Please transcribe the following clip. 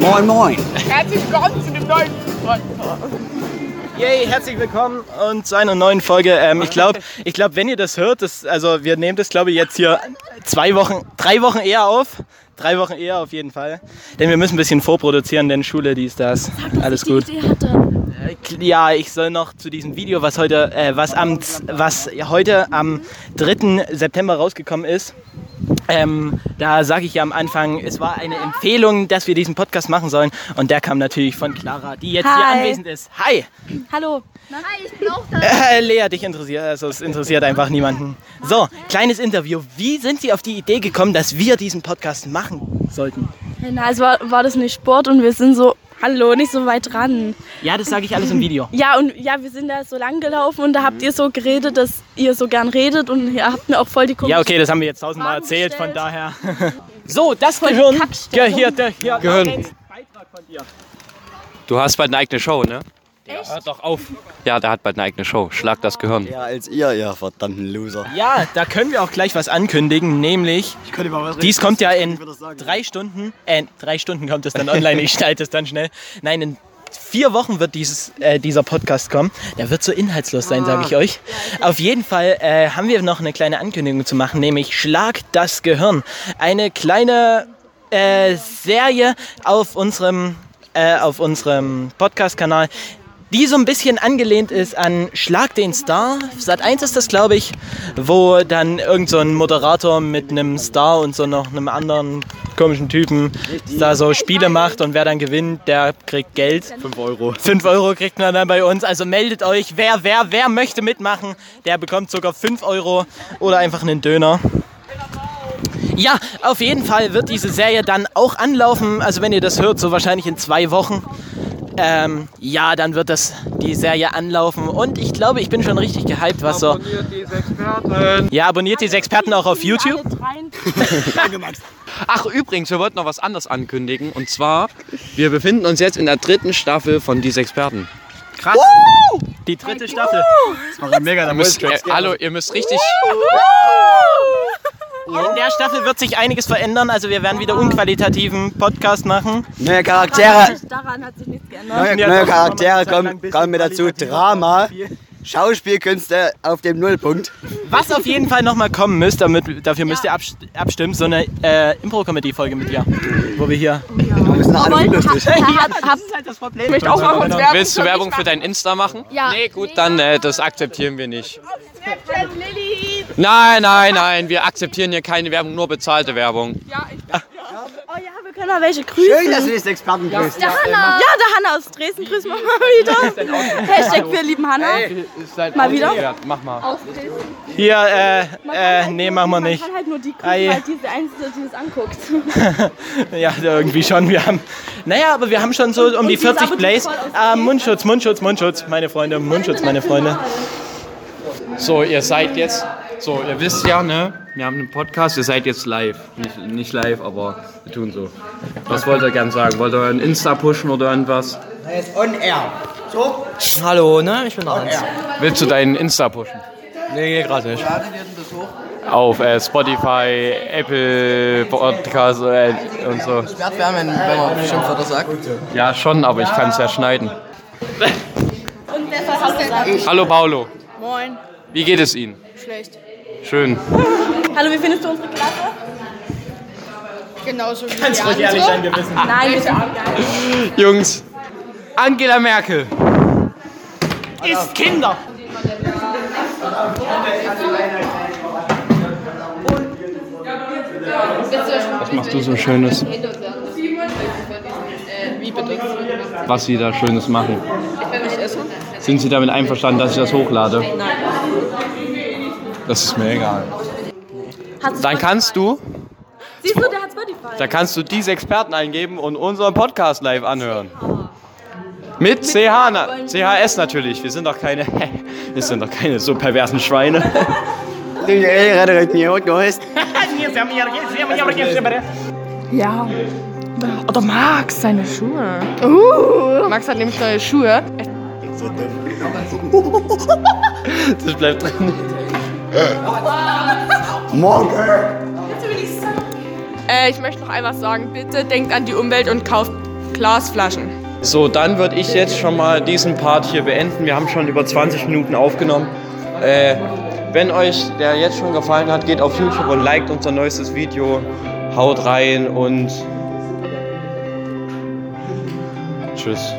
Moin, moin. Herzlich willkommen zu dem neuen Podcast. Yay, herzlich willkommen und zu einer neuen Folge. Ähm, ich glaube, ich glaub, wenn ihr das hört, das, also wir nehmen das, glaube ich, jetzt hier zwei Wochen, drei Wochen eher auf. Drei Wochen eher auf jeden Fall. Denn wir müssen ein bisschen vorproduzieren, denn Schule, dies, das. Alles gut. Die Idee hatte. Äh, Ja, ich soll noch zu diesem Video, was heute, äh, was am, was heute am 3. September rausgekommen ist. Ähm, da sage ich ja am Anfang, es war eine Empfehlung, dass wir diesen Podcast machen sollen. Und der kam natürlich von Clara, die jetzt hier Hi. anwesend ist. Hi! Hallo. Hi, ich bin auch da. Äh, Lea, dich interessiert, also es interessiert einfach niemanden. So, kleines Interview. Wie sind Sie auf die Idee gekommen, dass wir diesen Podcast machen sollten? Na, es war, war das nicht Sport und wir sind so, hallo, nicht so weit dran. Ja, das sage ich alles im Video. Ja, und ja, wir sind da so lang gelaufen und da habt ihr so geredet, dass ihr so gern redet und ihr habt mir auch voll die komischen Ja, okay, das haben wir jetzt tausendmal Fragen erzählt, von daher. So, das Voll Gehirn. Ja, Kackstellung. hier, der, hier, Gehirn. ein Beitrag von dir. Du hast bald eine eigene Show, ne? Echt? Hört doch auf. Ja, der hat bald eine eigene Show. Schlag das Gehirn. Ja, als ihr, ihr verdammten Loser. Ja, da können wir auch gleich was ankündigen, nämlich Ich könnte mal was dies kommt ja in drei Stunden, äh, drei Stunden kommt es dann online, ich schneide es dann schnell. Nein, in vier Wochen wird dieses, äh, dieser Podcast kommen. Der wird so inhaltslos sein, sage ich euch. Auf jeden Fall äh, haben wir noch eine kleine Ankündigung zu machen, nämlich Schlag das Gehirn. Eine kleine äh, Serie auf unserem, äh, auf unserem Podcast-Kanal, die so ein bisschen angelehnt ist an Schlag den Star. Sat 1 ist das, glaube ich, wo dann irgend so ein Moderator mit einem Star und so noch einem anderen komischen Typen da so Spiele macht und wer dann gewinnt, der kriegt Geld. 5 Euro. 5 Euro kriegt man dann bei uns. Also meldet euch, wer, wer, wer möchte mitmachen, der bekommt sogar 5 Euro oder einfach einen Döner. Ja, auf jeden Fall wird diese Serie dann auch anlaufen. Also wenn ihr das hört, so wahrscheinlich in zwei Wochen. Ähm, ja, dann wird das die Serie anlaufen. Und ich glaube, ich bin schon richtig gehypt, was so. Ja, abonniert diese Experten auch auf YouTube. Ach, übrigens, wir wollten noch was anderes ankündigen. Und zwar, wir befinden uns jetzt in der dritten Staffel von Diese Experten. Krass. Die dritte Staffel. Das war mega, da muss Äh, hallo, ihr müsst richtig. In der Staffel wird sich einiges verändern. Also wir werden wieder unqualitativen Podcast machen. Neue Charaktere, Daran hat sich nichts geändert. neue, Ja, neue Charaktere kommen, kommen mit dazu. Drama, Spiel. Schauspielkünste auf dem Nullpunkt. Was auf jeden Fall nochmal kommen müsst, damit, dafür müsst ihr abst- abstimmen, so eine äh, Impro-Comedy-Folge mit dir. Wo wir hier. Wir sind alle unlustig. Ja, das ist halt das Problem. Ich möchte auch mal kurz Werbung Willst du Werbung für dein Insta machen? Ja. Nee, gut, dann äh, das akzeptieren wir nicht. Nein, nein, nein, wir akzeptieren hier keine Werbung, nur bezahlte Werbung. Ja, ich Oh ja, wir können mal welche grüßen. Schön, dass du diese Experten grüßt. Der Hanna. Ja, der Hanna aus Dresden grüßen wir mal wieder. Hashtag wir lieben Hanna. Mal wieder? Ja, mach mal. Hier, äh, äh, nee, machen wir nicht. Man kann halt nur die grüßen, Ei. weil diese Einzige, die das anguckt. Ja, irgendwie schon. Wir haben. Naja, aber wir haben schon so um die sie 40 sabbert Plays. Ah, Mundschutz, Mundschutz, Mundschutz, meine Freunde, Mundschutz, meine Freunde. So, ihr seid jetzt, so, ihr wisst ja, ne, wir haben einen Podcast, ihr seid jetzt live. Nicht, nicht live, aber wir tun so. Was wollt ihr gern sagen? Wollt ihr euren Insta pushen oder irgendwas? Er ist on air. So? Hallo, ne? Ich bin der Hans. Willst du deinen Insta pushen? Nee, gerade nicht. Auf äh, Spotify, Apple Podcast äh, und so. Sperrt werden, wenn, wenn man Schimpfwörter sagt. Ja, schon, aber ich kann es ja schneiden. Hallo Paolo, Moin. wie geht es Ihnen? Schlecht. Schön. Hallo, wie findest du unsere Klasse? Genauso wie Kannst die ruhig ehrlich sein, wir wissen. Nein, sind Jungs, Angela Merkel. Ist Kinder! Was machst du so Schönes? Wie bitte? Was Sie da Schönes machen? Ich essen? Sind Sie damit einverstanden, dass ich das hochlade? Nein. Das ist mir egal. Dann kannst du, Siehst du, der hat Spotify. da kannst du diese Experten eingeben und unseren Podcast live anhören. Mit CH, na, CHS natürlich. Wir sind doch keine, wir sind doch keine so perversen Schweine. Ja. Oder Max, seine Schuhe. Uh, Max hat nämlich neue Schuhe. Das bleibt drin. Morgen. Äh, ich möchte noch einmal sagen, bitte denkt an die Umwelt und kauft Glasflaschen. So, dann würde ich jetzt schon mal diesen Part hier beenden. Wir haben schon über 20 Minuten aufgenommen. Äh, wenn euch der jetzt schon gefallen hat, geht auf YouTube und liked unser neuestes Video. Haut rein und tschüss.